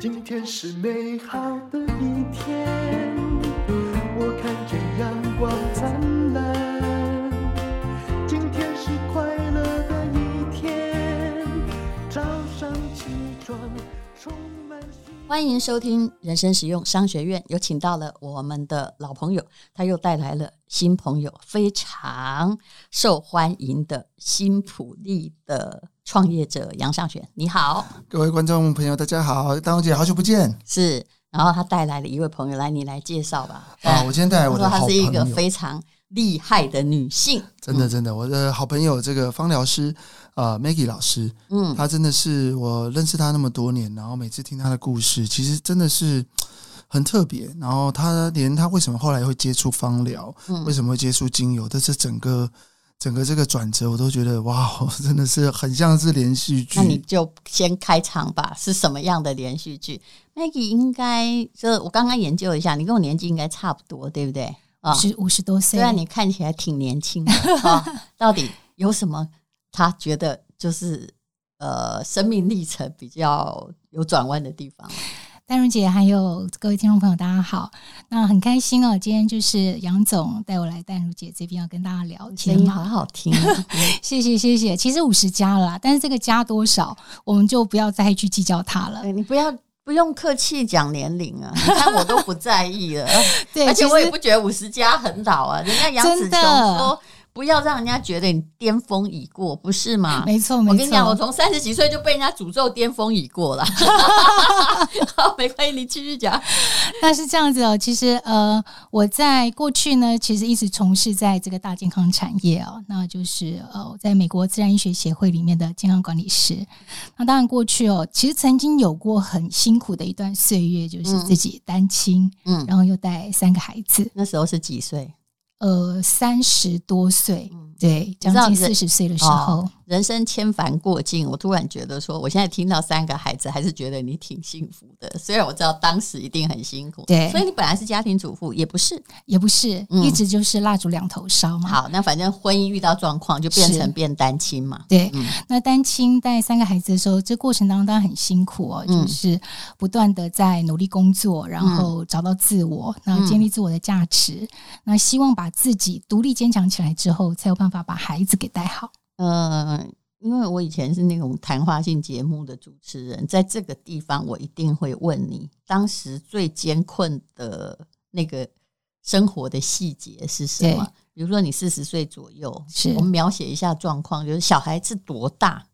今天是美好的一天，欢迎收听人生实用商学院，有请到了我们的老朋友，他又带来了新朋友，非常受欢迎的新普利的。创业者杨尚选，你好，各位观众朋友，大家好，大红姐，好久不见。是，然后他带来了一位朋友，来，你来介绍吧。啊，我今天带来我的好朋友，她是一个非常厉害的女性，真的，真的，我的好朋友，这个芳疗师啊、呃、Maggie 老师，嗯，他真的是我认识他那么多年，然后每次听他的故事，其实真的是很特别。然后他连他为什么后来会接触芳疗，嗯、为什么会接触精油，但是整个。整个这个转折，我都觉得哇，真的是很像是连续剧。那你就先开场吧，是什么样的连续剧？Maggie 应该，就我刚刚研究一下，你跟我年纪应该差不多，对不对？啊，是五十多岁，虽然你看起来挺年轻的。哦、到底有什么？他觉得就是呃，生命历程比较有转弯的地方。丹如姐，还有各位听众朋友，大家好。那很开心哦，今天就是杨总带我来丹如姐这边要跟大家聊天，声音好好听。谢谢谢谢。其实五十加了啦，但是这个加多少，我们就不要再去计较它了。你不要不用客气讲年龄啊，你看我都不在意了。对，而且我也不觉得五十加很老啊。人家杨子琼说。不要让人家觉得你巅峰已过，不是吗？没错。我跟你讲，我从三十几岁就被人家诅咒巅峰已过了。好，没关系，你继续讲。那是这样子哦，其实呃，我在过去呢，其实一直从事在这个大健康产业哦，那就是呃，我在美国自然医学协会里面的健康管理师。那当然过去哦，其实曾经有过很辛苦的一段岁月，就是自己单亲，嗯，然后又带三个孩子。那时候是几岁？呃，三十多岁，对，将近四十岁的时候。人生千帆过尽，我突然觉得说，我现在听到三个孩子，还是觉得你挺幸福的。虽然我知道当时一定很辛苦，对，所以你本来是家庭主妇，也不是，也不是，嗯、一直就是蜡烛两头烧嘛。好，那反正婚姻遇到状况，就变成变单亲嘛。对，嗯、那单亲带三个孩子的时候，这过程当中当然很辛苦哦，嗯、就是不断的在努力工作，然后找到自我，然后建立自我的价值，嗯、那希望把自己独立坚强起来之后，才有办法把孩子给带好。嗯，因为我以前是那种谈话性节目的主持人，在这个地方我一定会问你，当时最艰困的那个生活的细节是什么？比如说你四十岁左右，是我们描写一下状况，就是小孩子多大？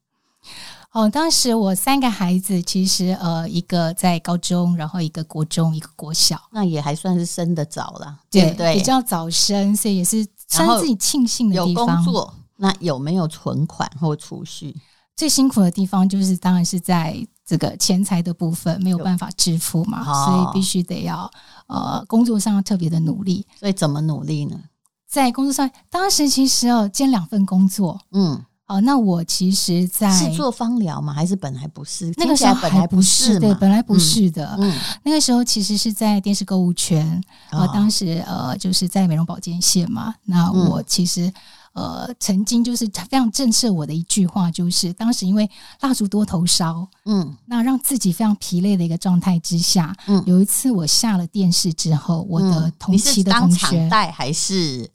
哦，当时我三个孩子，其实呃，一个在高中，然后一个国中，一个国小，那也还算是生的早了，对？比较早生，所以也是算自己庆幸的地方。有工作。那有没有存款或储蓄？最辛苦的地方就是，当然是在这个钱财的部分没有办法支付嘛，哦、所以必须得要呃工作上要特别的努力。所以怎么努力呢？在工作上，当时其实哦兼两份工作，嗯，哦，那我其实在是做芳疗吗？还是本来不是？那个时候本来不是，对，本来不是的。嗯，那个时候其实是在电视购物圈，然后当时呃就是在美容保健线嘛。那我其实。呃，曾经就是非常震慑我的一句话，就是当时因为蜡烛多头烧，嗯，那让自己非常疲累的一个状态之下，嗯，有一次我下了电视之后，我的同期的同学，带还是？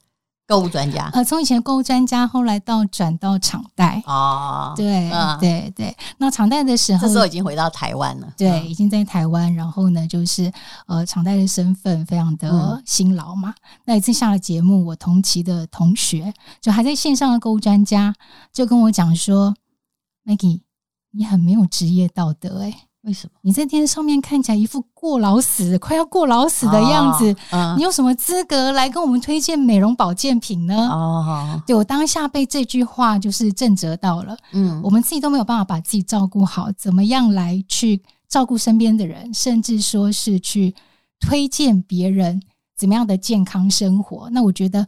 购物专家，呃，从以前购物专家，后来到转到场代哦，对，嗯、对对。那场代的时候，这时候已经回到台湾了，对，嗯、已经在台湾。然后呢，就是呃，场代的身份非常的辛劳嘛。嗯、那一次下了节目，我同期的同学就还在线上的购物专家就跟我讲说：“Maggie，你很没有职业道德、欸，诶。为什么你在电视上面看起来一副过劳死、快要过劳死的样子？哦嗯、你有什么资格来跟我们推荐美容保健品呢？哦，对，我当下被这句话就是震折到了。嗯，我们自己都没有办法把自己照顾好，怎么样来去照顾身边的人，甚至说是去推荐别人怎么样的健康生活？那我觉得。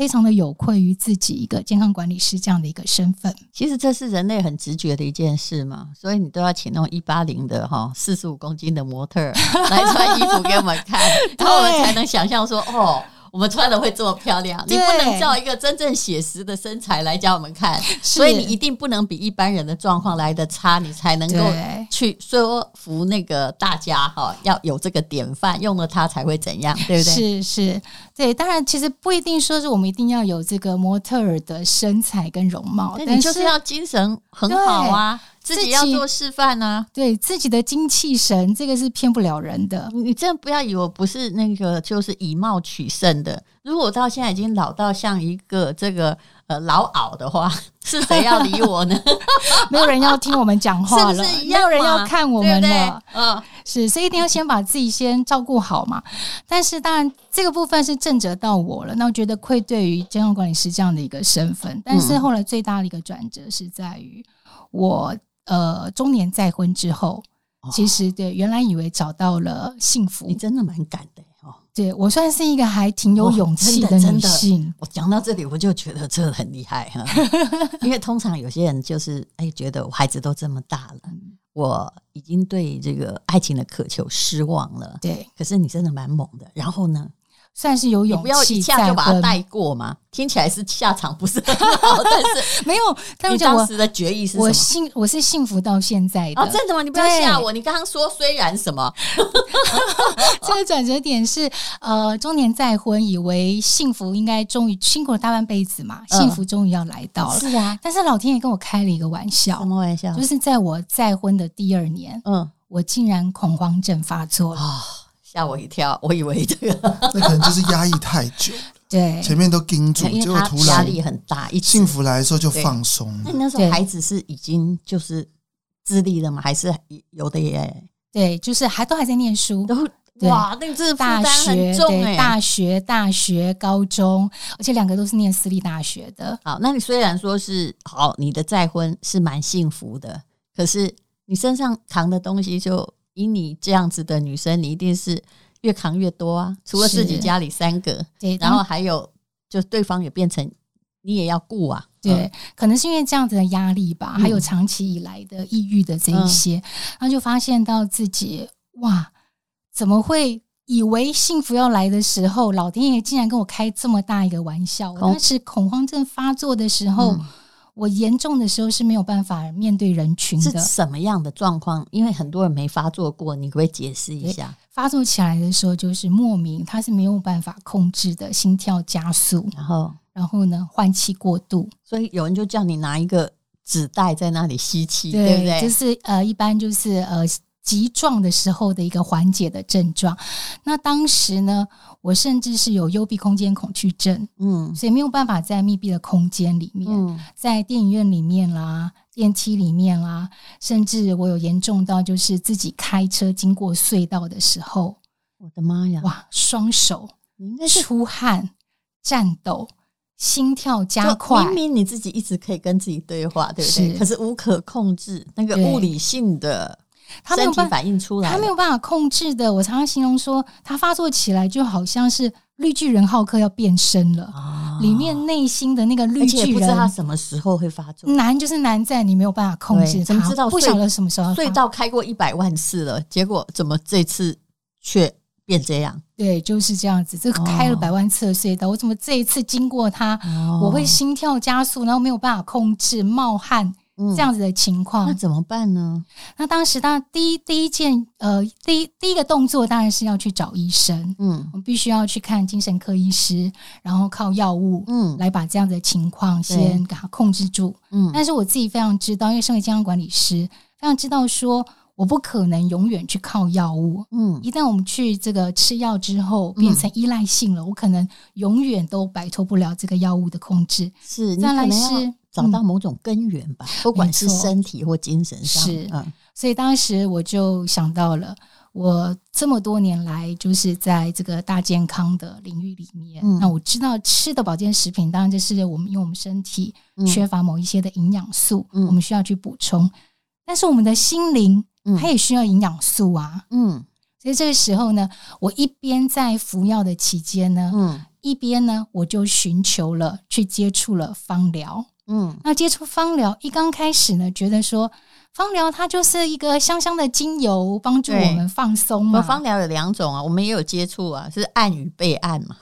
非常的有愧于自己一个健康管理师这样的一个身份。其实这是人类很直觉的一件事嘛，所以你都要请那种一八零的哈四十五公斤的模特来穿衣服给我们看，然后我们才能想象说哦，我们穿的会这么漂亮。你不能照一个真正写实的身材来教我们看，所以你一定不能比一般人的状况来的差，你才能够去说服那个大家哈，要有这个典范，用了它才会怎样，对不对？是是，对。当然，其实不一定说是我们一定要有这个模特儿的身材跟容貌，但你就是要精神很好啊。自己要做示范呢、啊，对自己的精气神，这个是骗不了人的。你真的不要以为我不是那个，就是以貌取胜的。如果我到现在已经老到像一个这个呃老媪的话，是谁要理我呢？没有人要听我们讲话了，是是没有人要看我们了。嗯、呃，是，所以一定要先把自己先照顾好嘛。但是当然，这个部分是震慑到我了，那我觉得愧对于健康管理师这样的一个身份。但是后来最大的一个转折是在于我。呃，中年再婚之后，哦、其实对原来以为找到了幸福，你真的蛮敢的哦。对我算是一个还挺有勇气的女性。哦、我讲到这里，我就觉得这很厉害哈。因为通常有些人就是哎，觉得我孩子都这么大了，嗯、我已经对这个爱情的渴求失望了。对，可是你真的蛮猛的。然后呢？算是有勇气，不要一下就把它带过嘛。听起来是下场不是很好，但是没有。但你当时的决议是什么？我幸我是幸福到现在的。哦，真的吗？你不要吓我。你刚刚说虽然什么？这个转折点是呃，中年再婚，以为幸福应该终于辛苦了大半辈子嘛，幸福终于要来到了。是啊，但是老天爷跟我开了一个玩笑。什么玩笑？就是在我再婚的第二年，嗯，我竟然恐慌症发作了。吓我一跳，我以为这个那可能就是压抑太久，对，前面都盯住，结果突然压力很大，一幸福来的时候就放松。那那时候孩子是已经就是自立了吗？还是有的耶？对，就是还都还在念书，都哇，那个这大学对大学大学高中，而且两个都是念私立大学的。好，那你虽然说是好，你的再婚是蛮幸福的，可是你身上扛的东西就。以你这样子的女生，你一定是越扛越多啊！除了自己家里三个，对，然后还有就对方也变成你也要顾啊。对，嗯、可能是因为这样子的压力吧，还有长期以来的抑郁的这一些，嗯、然后就发现到自己哇，怎么会以为幸福要来的时候，老天爷竟然跟我开这么大一个玩笑？我当时恐慌症发作的时候。嗯我严重的时候是没有办法面对人群的，是什么样的状况？因为很多人没发作过，你可不可以解释一下？发作起来的时候就是莫名，他是没有办法控制的，心跳加速，然后然后呢，换气过度，所以有人就叫你拿一个纸袋在那里吸气，对，对不对？就是呃，一般就是呃。急状的时候的一个缓解的症状，那当时呢，我甚至是有幽闭空间恐惧症，嗯，所以没有办法在密闭的空间里面，嗯，在电影院里面啦、电梯里面啦，甚至我有严重到就是自己开车经过隧道的时候，我的妈呀，哇，双手出汗、颤抖、心跳加快，明明你自己一直可以跟自己对话，对不对？是，可是无可控制那个物理性的。他没有办法反应出来，他没有办法控制的。我常常形容说，他发作起来就好像是绿巨人浩克要变身了，哦、里面内心的那个绿巨人，不知道他什么时候会发作。难就是难在你没有办法控制他，怎么知道？不晓得什么时候。隧道开过一百万次了，结果怎么这次却变这样？对，就是这样子。这个开了百万次的隧道，哦、我怎么这一次经过它，哦、我会心跳加速，然后没有办法控制，冒汗。这样子的情况，那怎么办呢？那当时，当然第一第一件，呃，第一第一个动作当然是要去找医生。嗯，我们必须要去看精神科医师，然后靠药物，嗯，来把这样的情况先给它控制住。嗯，但是我自己非常知道，因为身为健康管理师，非常知道说，我不可能永远去靠药物。嗯，一旦我们去这个吃药之后变成依赖性了，我可能永远都摆脱不了这个药物的控制。是，再来是。找到某种根源吧，嗯、不管是身体或精神上。是，嗯，所以当时我就想到了，我这么多年来就是在这个大健康的领域里面，嗯、那我知道吃的保健食品，当然就是我们因为我们身体缺乏某一些的营养素，嗯、我们需要去补充。但是我们的心灵，它也需要营养素啊，嗯。所以这个时候呢，我一边在服药的期间呢，嗯，一边呢，我就寻求了去接触了芳疗。嗯，那接触芳疗一刚开始呢，觉得说芳疗它就是一个香香的精油，帮助我们放松嘛。芳疗有两种啊，我们也有接触啊，是按与被按嘛。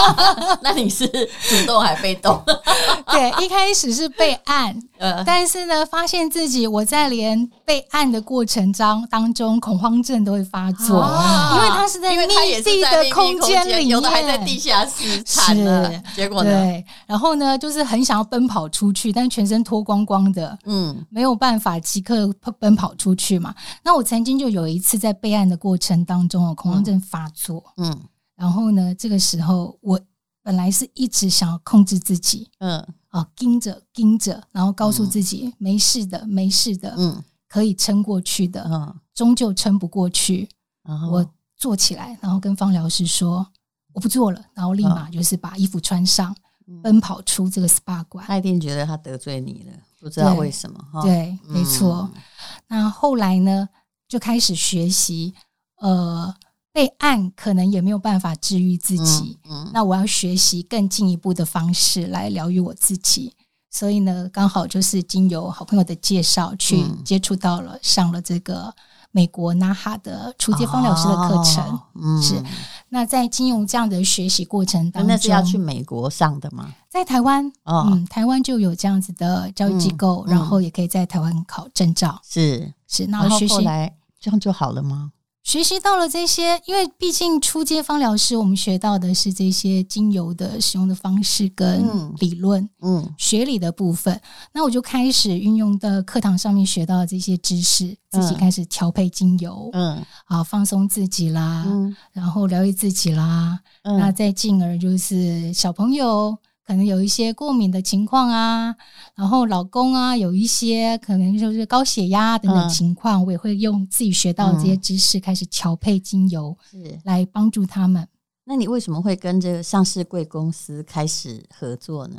那你是主动还被动？对，一开始是被按，呃，但是呢，发现自己我在连被按的过程当当中，恐慌症都会发作，啊、因为它是在密闭的空间里面，有的还在地下室，惨了。结果呢？对，然后呢，就是很想要奔跑出去，但全身脱光光的，嗯，没有办法。即刻奔跑出去嘛？那我曾经就有一次在备案的过程当中，恐慌症发作，嗯，然后呢，这个时候我本来是一直想要控制自己，嗯，啊，盯着盯着，然后告诉自己、没事的，没事的，嗯，可以撑过去的，嗯，终究撑不过去，然后我坐起来，然后跟方疗师说我不做了，然后立马就是把衣服穿上，奔跑出这个 SPA 馆。他一定觉得他得罪你了。不知道为什么哈？对，没错。嗯、那后来呢，就开始学习，呃，被按可能也没有办法治愈自己。嗯，嗯，那我要学习更进一步的方式来疗愈我自己。所以呢，刚好就是经由好朋友的介绍，去接触到了，上了这个美国 NAHA 的初阶芳疗师的课程。哦、嗯，是。那在金融这样的学习过程当中，那是要去美国上的吗？在台湾，哦、嗯，台湾就有这样子的教育机构，然后也可以在台湾考证照。是是，那学习后来这样就好了吗？学习到了这些，因为毕竟初阶芳疗师，我们学到的是这些精油的使用的方式跟理论，嗯，嗯学理的部分。那我就开始运用的课堂上面学到的这些知识，自己开始调配精油，嗯，啊，放松自己啦，嗯，然后疗愈自己啦，嗯，那再进而就是小朋友。可能有一些过敏的情况啊，然后老公啊有一些可能就是高血压等等情况，嗯、我也会用自己学到的这些知识开始调配精油，是来帮助他们。那你为什么会跟这个上市贵公司开始合作呢？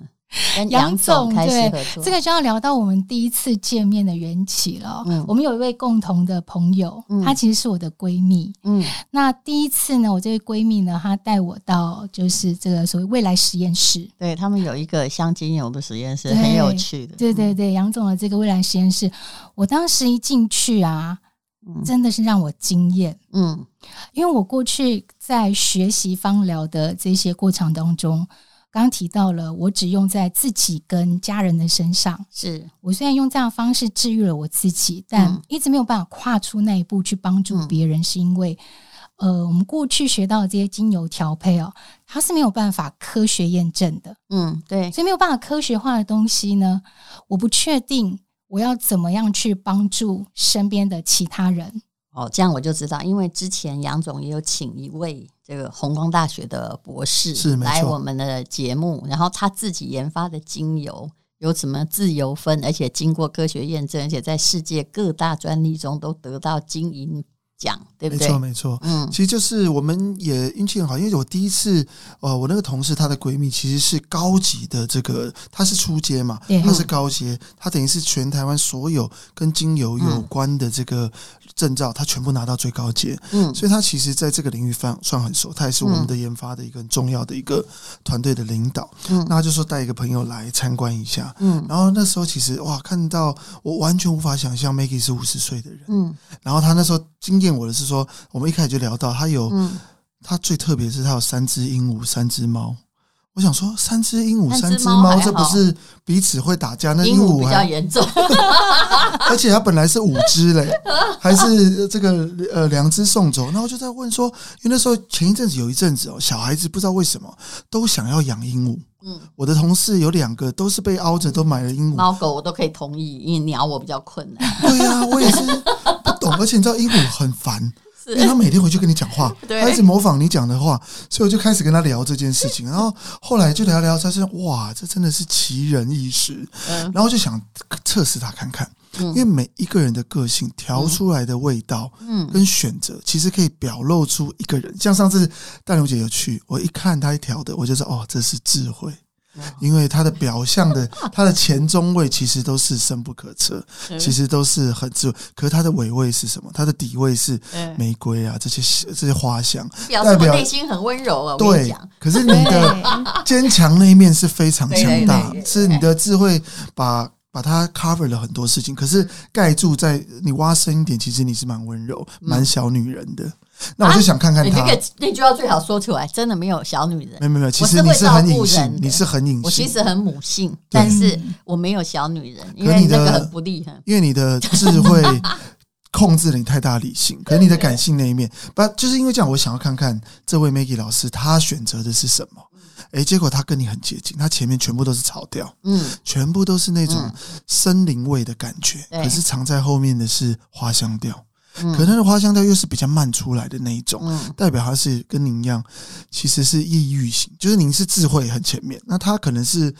跟杨总开始合作，这个就要聊到我们第一次见面的缘起了。嗯，我们有一位共同的朋友，嗯，她其实是我的闺蜜。嗯，那第一次呢，我这位闺蜜呢，她带我到就是这个所谓未来实验室。对，他们有一个香精油的实验室，很有趣的。对对对，杨总的这个未来实验室，我当时一进去啊，真的是让我惊艳。嗯，因为我过去在学习芳疗的这些过程当中。刚刚提到了，我只用在自己跟家人的身上。是我虽然用这样的方式治愈了我自己，但一直没有办法跨出那一步去帮助别人，是因为，呃，我们过去学到的这些精油调配哦，它是没有办法科学验证的。嗯，对，所以没有办法科学化的东西呢，我不确定我要怎么样去帮助身边的其他人。哦，这样我就知道，因为之前杨总也有请一位这个红光大学的博士是来我们的节目，然后他自己研发的精油有什么自由分，而且经过科学验证，而且在世界各大专利中都得到金银。讲对不对？没错，没错。嗯，其实就是我们也运气很好，因为我第一次，呃，我那个同事她的闺蜜其实是高级的，这个她是初阶嘛，她是高阶，她等于是全台湾所有跟精油有关的这个证照，她全部拿到最高阶。嗯，所以她其实在这个领域算算很熟，她也是我们的研发的一个很重要的一个团队的领导。嗯，那她就说带一个朋友来参观一下。嗯，然后那时候其实哇，看到我完全无法想象 Maggie 是五十岁的人。嗯，然后她那时候经验。骗我的是说，我们一开始就聊到他有，嗯、他最特别是他有三只鹦鹉，三只猫。我想说，三只鹦鹉，三只猫，这不是彼此会打架？那鹦鹉比较严重，而且它本来是五只嘞，还是这个呃两只送走。然后就在问说，因为那时候前一阵子有一阵子哦，小孩子不知道为什么都想要养鹦鹉。嗯，我的同事有两个都是被凹着，都买了鹦鹉。猫狗我都可以同意，因为鸟我比较困难。对呀、啊，我也是而且你知道鹦鹉很烦。因为他每天回去跟你讲话，他一直模仿你讲的话，所以我就开始跟他聊这件事情。然后后来就聊聊，他说：“哇，这真的是奇人异事。”然后就想测试他看看，因为每一个人的个性调出来的味道，嗯，跟选择其实可以表露出一个人。像上次淡如姐有去，我一看他一调的，我就说：“哦，这是智慧。”因为它的表象的，它的前中位其实都是深不可测，其实都是很智慧。可是它的尾位是什么？它的底位是玫瑰啊，这些这些花香，代表内心很温柔啊。对，可是你的坚强那一面是非常强大，是你的智慧把把它 cover 了很多事情，可是盖住在你挖深一点，其实你是蛮温柔、蛮小女人的。那我就想看看他。那个那句话最好说出来，真的没有小女人。没有没有，其实你是很隐性，你是很隐性。我其实很母性，但是我没有小女人，因为那个很不厉害。因为你的智慧 控制了你太大理性，可是你的感性那一面，不就是因为这样，我想要看看这位 Maggie 老师他选择的是什么。哎，结果他跟你很接近，他前面全部都是草调，嗯，全部都是那种森林味的感觉，嗯、可是藏在后面的是花香调，嗯、可能花香调又是比较慢出来的那一种，嗯、代表他是跟您一样，其实是抑郁型，就是您是智慧很前面，那他可能是。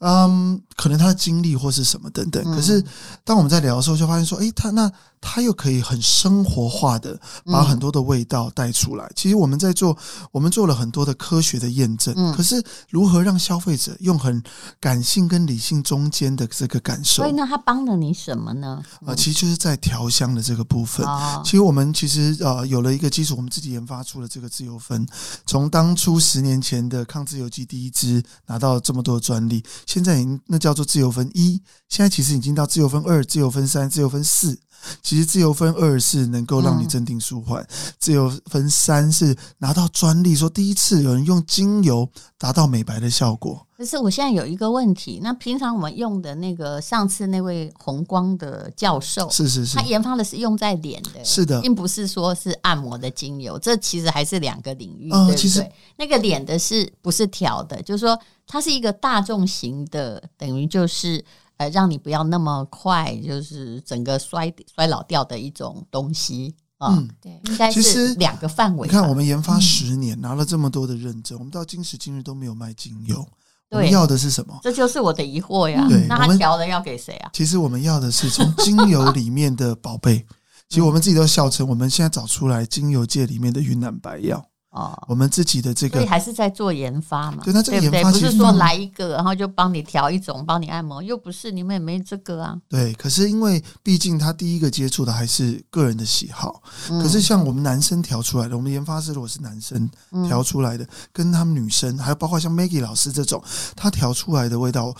嗯，可能他的经历或是什么等等，可是当我们在聊的时候，就发现说，诶，他那他又可以很生活化的把很多的味道带出来。其实我们在做，我们做了很多的科学的验证，可是如何让消费者用很感性跟理性中间的这个感受？所以呢，它帮了你什么呢？啊，其实就是在调香的这个部分。其实我们其实呃有了一个基础，我们自己研发出了这个自由分，从当初十年前的抗自由基第一支拿到这么多的专利。现在已经那叫做自由分一，现在其实已经到自由分二、自由分三、自由分四。其实自由分二是能够让你镇定舒缓，嗯、自由分三是拿到专利，说第一次有人用精油达到美白的效果。可是我现在有一个问题，那平常我们用的那个上次那位红光的教授，是是是，他研发的是用在脸的，是的，并不是说是按摩的精油，这其实还是两个领域。嗯、呃，其实那个脸的是不是调的？就是说它是一个大众型的，等于就是。呃，让你不要那么快，就是整个衰衰老掉的一种东西啊。嗯，对，应该是两个范围。你看，我们研发十年，拿了这么多的认证，我们到今时今日都没有卖精油。我们要的是什么？这就是我的疑惑呀。对，那他调了要给谁啊？其实我们要的是从精油里面的宝贝。其实我们自己都笑称，我们现在找出来精油界里面的云南白药。哦，我们自己的这个，所以还是在做研发嘛？对，那这个研发不是说来一个，然后就帮你调一种，帮你按摩，又不是你们也没这个啊。对，可是因为毕竟他第一个接触的还是个人的喜好。可是像我们男生调出来的，我们研发师如果是男生调出来的，跟他们女生，还有包括像 Maggie 老师这种，他调出来的味道。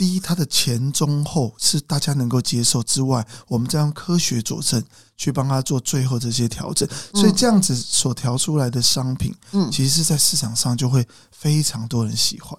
第一，它的前中后是大家能够接受之外，我们再用科学佐证去帮他做最后这些调整，所以这样子所调出来的商品，嗯，其实是在市场上就会非常多人喜欢。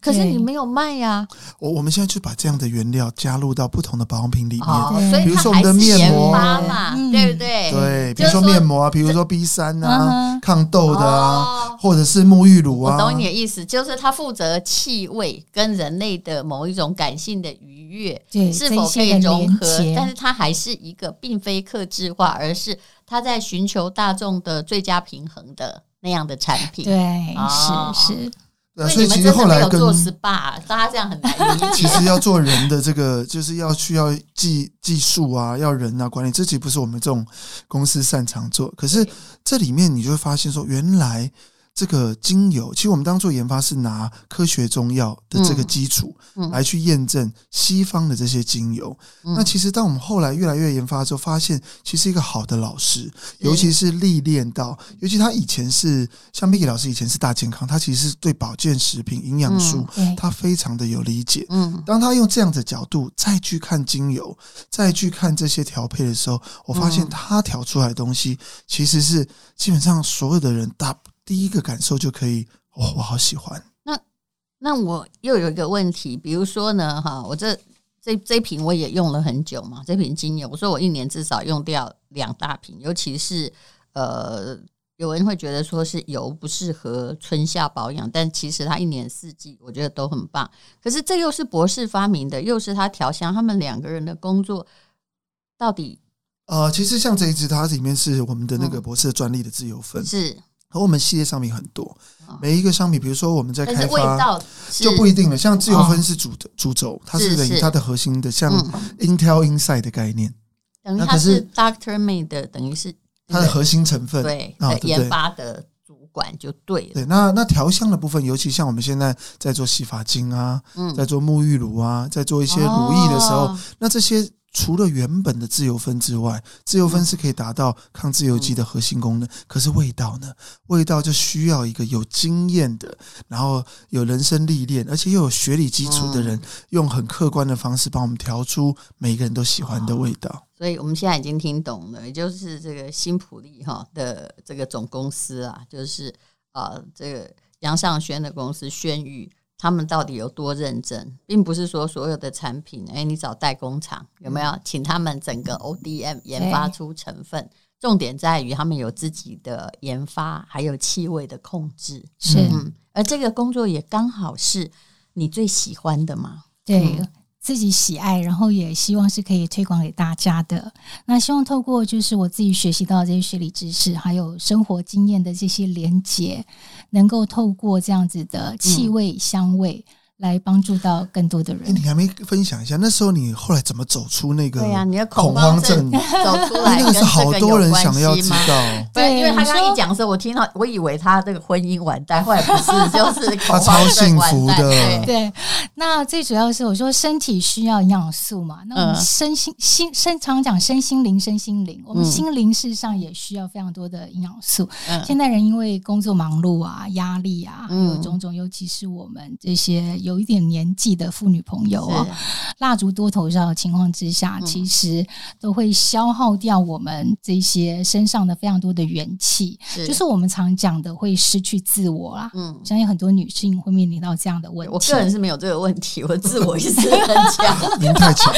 可是你没有卖呀？我我们现在就把这样的原料加入到不同的保养品里面，比如说我们的面膜嘛，对不对？对，比如说面膜啊，比如说 B 三啊，抗痘的啊，或者是沐浴乳啊。我懂你的意思，就是它负责气味跟人类的某一种感性的愉悦是否可以融合，但是它还是一个并非克制化，而是它在寻求大众的最佳平衡的那样的产品。对，是是。对，所以其实后来跟做 SPA，大家这样很难理解。其实要做人的这个，就是要需要技技术啊，要人啊管理，这其实不是我们这种公司擅长做。可是这里面你就会发现说，原来。这个精油，其实我们当做研发是拿科学中药的这个基础来去验证西方的这些精油。那其实当我们后来越来越研发之后，发现其实一个好的老师，尤其是历练到，尤其他以前是像 Mickey 老师以前是大健康，他其实是对保健食品、营养素他非常的有理解。嗯，当他用这样的角度再去看精油，再去看这些调配的时候，我发现他调出来的东西其实是基本上所有的人大。第一个感受就可以，哦，我好喜欢。那那我又有一个问题，比如说呢，哈，我这这这瓶我也用了很久嘛，这瓶精油，我说我一年至少用掉两大瓶，尤其是呃，有人会觉得说是油不适合春夏保养，但其实它一年四季我觉得都很棒。可是这又是博士发明的，又是他调香，他们两个人的工作到底？呃，其实像这一支，它里面是我们的那个博士专利的自由芬，嗯、是。和我们系列商品很多，每一个商品，比如说我们在开发，就不一定了。像自由分是主的主轴，它是等于它的核心的，像 Intel Inside 的概念，等于它是 Doctor Made 的，等于是它的核心成分，对，研发的主管就对了。对，那那调香的部分，尤其像我们现在在做洗发精啊，在做沐浴乳啊，在做一些乳液的时候，那这些。除了原本的自由分之外，自由分是可以达到抗自由基的核心功能。可是味道呢？味道就需要一个有经验的，然后有人生历练，而且又有学理基础的人，用很客观的方式帮我们调出每个人都喜欢的味道。所以我们现在已经听懂了，也就是这个新普利哈的这个总公司啊，就是啊这个杨尚轩的公司轩誉。他们到底有多认真，并不是说所有的产品，哎，你找代工厂有没有请他们整个 ODM 研发出成分？重点在于他们有自己的研发，还有气味的控制。是，嗯，而这个工作也刚好是你最喜欢的嘛？对。嗯自己喜爱，然后也希望是可以推广给大家的。那希望透过就是我自己学习到这些学理知识，还有生活经验的这些连结，能够透过这样子的气味、香味。来帮助到更多的人。欸，你还没分享一下，那时候你后来怎么走出那个对呀？你的恐慌症 走出来，那个是好多人想要知道。对，因为他刚刚一讲的时候，我听到，我以为他这个婚姻完蛋，后来不是，就是他超幸福的。对，那最主要是我说身体需要营养素嘛，那我们身心心身常讲身心灵，身心灵，我们心灵事实上也需要非常多的营养素。现代人因为工作忙碌啊、压力啊，还有种种，尤其是我们这些有。有一点年纪的妇女朋友啊，蜡烛多头烧的情况之下，其实都会消耗掉我们这些身上的非常多的元气，就是我们常讲的会失去自我啦。嗯，相信很多女性会面临到这样的问题。我个人是没有这个问题，我自我意识很强。您太强，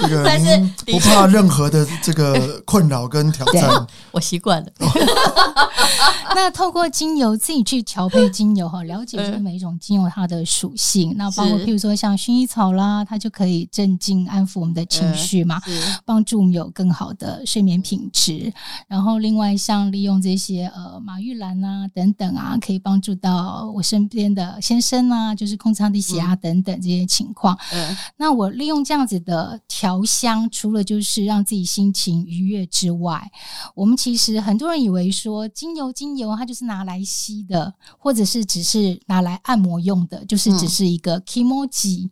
这个 但是不怕任何的这个困扰跟挑战，我习惯了。那透过精油自己去调配精油哈，了解出每一种精油它的属性。那包括譬如说像薰衣草啦，它就可以镇静安抚我们的情绪嘛，帮助我们有更好的睡眠品质。然后另外像利用这些呃马玉兰啊等等啊，可以帮助到我身边的先生啊，就是空舱低血压等等这些情况。嗯，那我利用这样子的调香，除了就是让自己心情愉悦之外，我们其实很多人以为说精油精油它就是拿来吸的，或者是只是拿来按摩用的，就是只是一。个 kimoji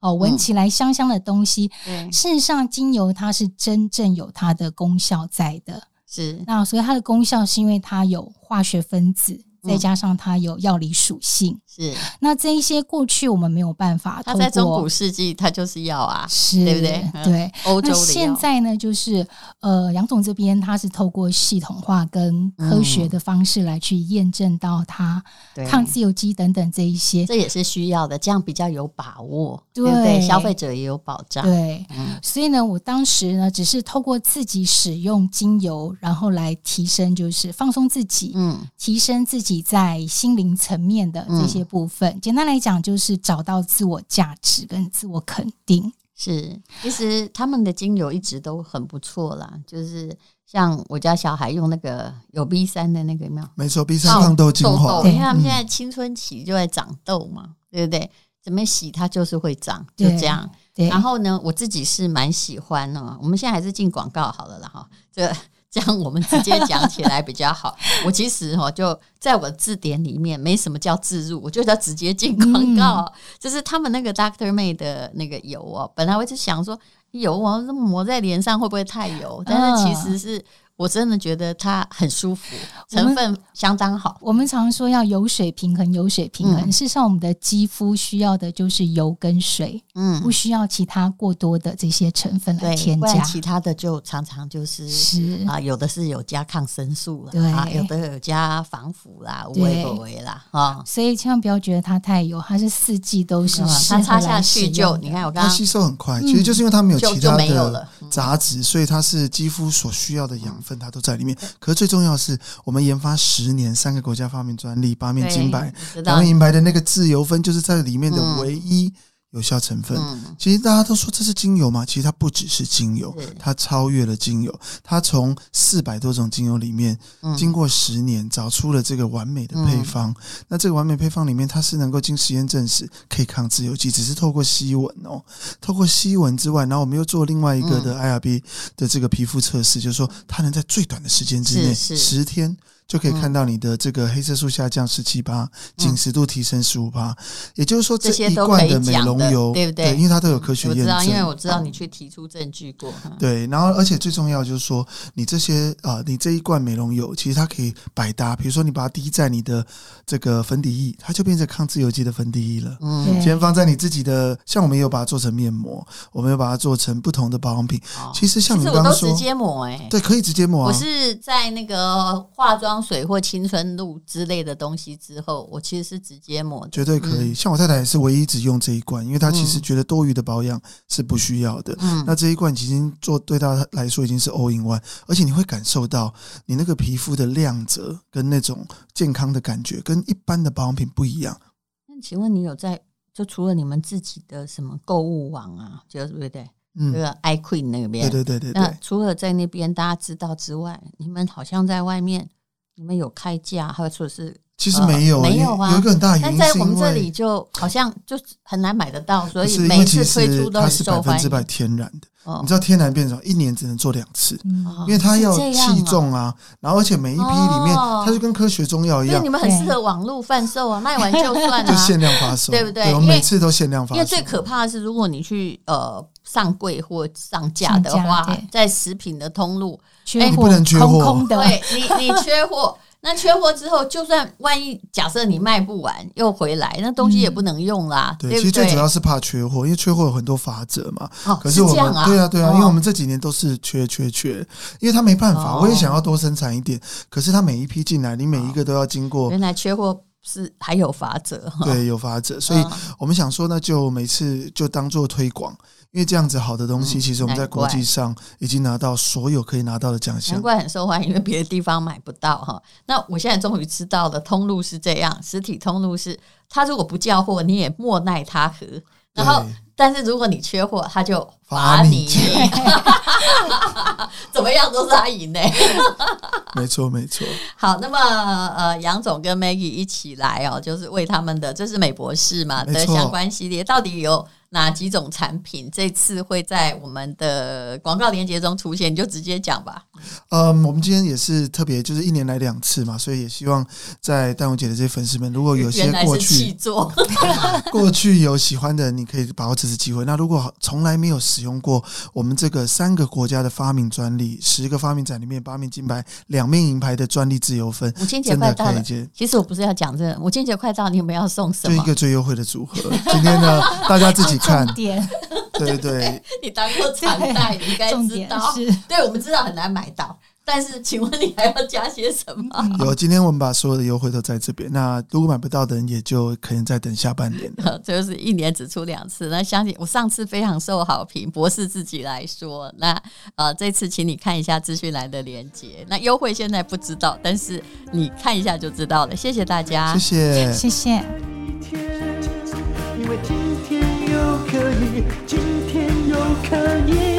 哦，闻起来香香的东西。嗯，事实上，精油它是真正有它的功效在的。是，那所以它的功效是因为它有化学分子。再加上它有药理属性，是那这一些过去我们没有办法。它在中古世纪，它就是药啊，是对不对？对，欧洲现在呢，就是呃，杨总这边他是透过系统化跟科学的方式来去验证到它抗自由基等等这一些，这也是需要的，这样比较有把握，对不对？消费者也有保障。对，所以呢，我当时呢，只是透过自己使用精油，然后来提升，就是放松自己，嗯，提升自己。在心灵层面的这些部分，嗯、简单来讲，就是找到自我价值跟自我肯定。是，其实他们的精油一直都很不错啦。就是像我家小孩用那个有 B 三的那个，有没有？没错，B 三抗痘精华。你看他们现在青春期就在长痘嘛，嗯、对不对？怎么洗它就是会长，就这样。然后呢，我自己是蛮喜欢的。我们现在还是进广告好了啦，哈，这个。这样我们直接讲起来比较好。我其实哈就在我的字典里面没什么叫自入，我就叫直接进广告。嗯、就是他们那个 Doctor May 的那个油哦，本来我就想说油啊，抹在脸上会不会太油？但是其实是。我真的觉得它很舒服，成分相当好。我们，我们常说要油水平衡，油水平衡。嗯、事实上，我们的肌肤需要的就是油跟水，嗯，不需要其他过多的这些成分来添加。其他的就常常就是是啊，有的是有加抗生素啦，对啊，有的有加防腐啦，无为不为啦啊。所以千万不要觉得它太油，它是四季都是它擦下去就你看我刚刚它吸收很快，其实就是因为它没有其他的杂质，所以它是肌肤所需要的养分。分它都在里面，可是最重要的是，我们研发十年，三个国家发明专利，八面金牌，两面银牌的那个自由分，就是在里面的唯一。有效成分，其实大家都说这是精油嘛，其实它不只是精油，它超越了精油。它从四百多种精油里面，经过十年找出了这个完美的配方。那这个完美配方里面，它是能够经实验证实可以抗自由基，只是透过吸闻哦，透过吸闻之外，然后我们又做另外一个的 IRB 的这个皮肤测试，就是说它能在最短的时间之内，十天就可以看到你的这个黑色素下降十七趴，紧实度提升十五趴。也就是说，这一罐的美容油，对不对？因为它都有科学验证。我知道，因为我知道你去提出证据过。对，然后而且最重要就是说，你这些啊、呃，你这一罐美容油，其实它可以百搭。比如说，你把它滴在你的这个粉底液，它就变成抗自由基的粉底液了。嗯，今天放在你自己的，像我们也有把它做成面膜，我们有把它做成不同的保养品。其实像你刚刚说，直接抹哎，对，可以直接抹。我是在那个化妆水或青春露之类的东西之后，我其实是直接抹，绝对可以。像我太太也是唯一只用这一罐，因为她其实觉得多余的保养是不需要的。嗯，那这一罐其实做对她来说已经是 all in one，而且你会感受到你那个皮肤的亮泽跟那种健康的感觉，跟一般的保养品不一样。那请问你有在就除了你们自己的什么购物网啊，就是对不对？嗯，那个 iQueen 那边，对对对对。那除了在那边大家知道之外，你们好像在外面，你们有开价，或者说是其实没有，没有啊。有一个很大原因，但在我们这里就好像就很难买得到，所以每次推出都是百分之百天然的，你知道天然变成一年只能做两次，因为它要气重啊。然后而且每一批里面，它就跟科学中药一样。你们很适合网络贩售啊，卖完就算了，就限量发售，对不对？我们每次都限量发售。因为最可怕的是，如果你去呃。上柜或上架的话，在食品的通路，缺货不能缺货。对你，你缺货，那缺货之后，就算万一假设你卖不完又回来，那东西也不能用啦。对，其实最主要是怕缺货，因为缺货有很多法则嘛。哦，可是我们对啊，对啊，哦，因为我们这几年都是缺缺缺，因为他没办法，我也想要多生产一点，可是他每一批进来，你每一个都要经过。原来缺货。是还有法则，对，有法则，所以我们想说那，就每次就当做推广，因为这样子好的东西，其实我们在国际上已经拿到所有可以拿到的奖项，难怪很受欢迎，因为别的地方买不到哈。那我现在终于知道了，通路是这样，实体通路是，他如果不叫货，你也莫奈他何。然后，但是如果你缺货，他就罚你，怎么样都是他赢呢？没错，没错。好，那么呃，杨总跟 Maggie 一起来哦，就是为他们的这是美博士嘛的相关系列，到底有哪几种产品这次会在我们的广告链接中出现？你就直接讲吧。嗯，我们今天也是特别，就是一年来两次嘛，所以也希望在淡如姐的这些粉丝们，如果有些过去 过去有喜欢的，你可以把握这次机会。那如果从来没有使用过我们这个三个国家的发明专利，十个发明展里面八面金牌、两面银牌的专利自由分，母亲节快到了。其实我不是要讲这个，母亲节快到，你有没有要送什么？就一个最优惠的组合。今天呢，大家自己。看，点对 对，你当过常代，你应该知道。是对，我们知道很难买到。但是，请问你还要加些什么？有，今天我们把所有的优惠都在这边。那如果买不到的人，也就可能再等下半年了。这就是一年只出两次。那相信我上次非常受好评，博士自己来说。那呃，这次请你看一下资讯栏的链接。那优惠现在不知道，但是你看一下就知道了。谢谢大家，谢谢，谢谢。今天又可以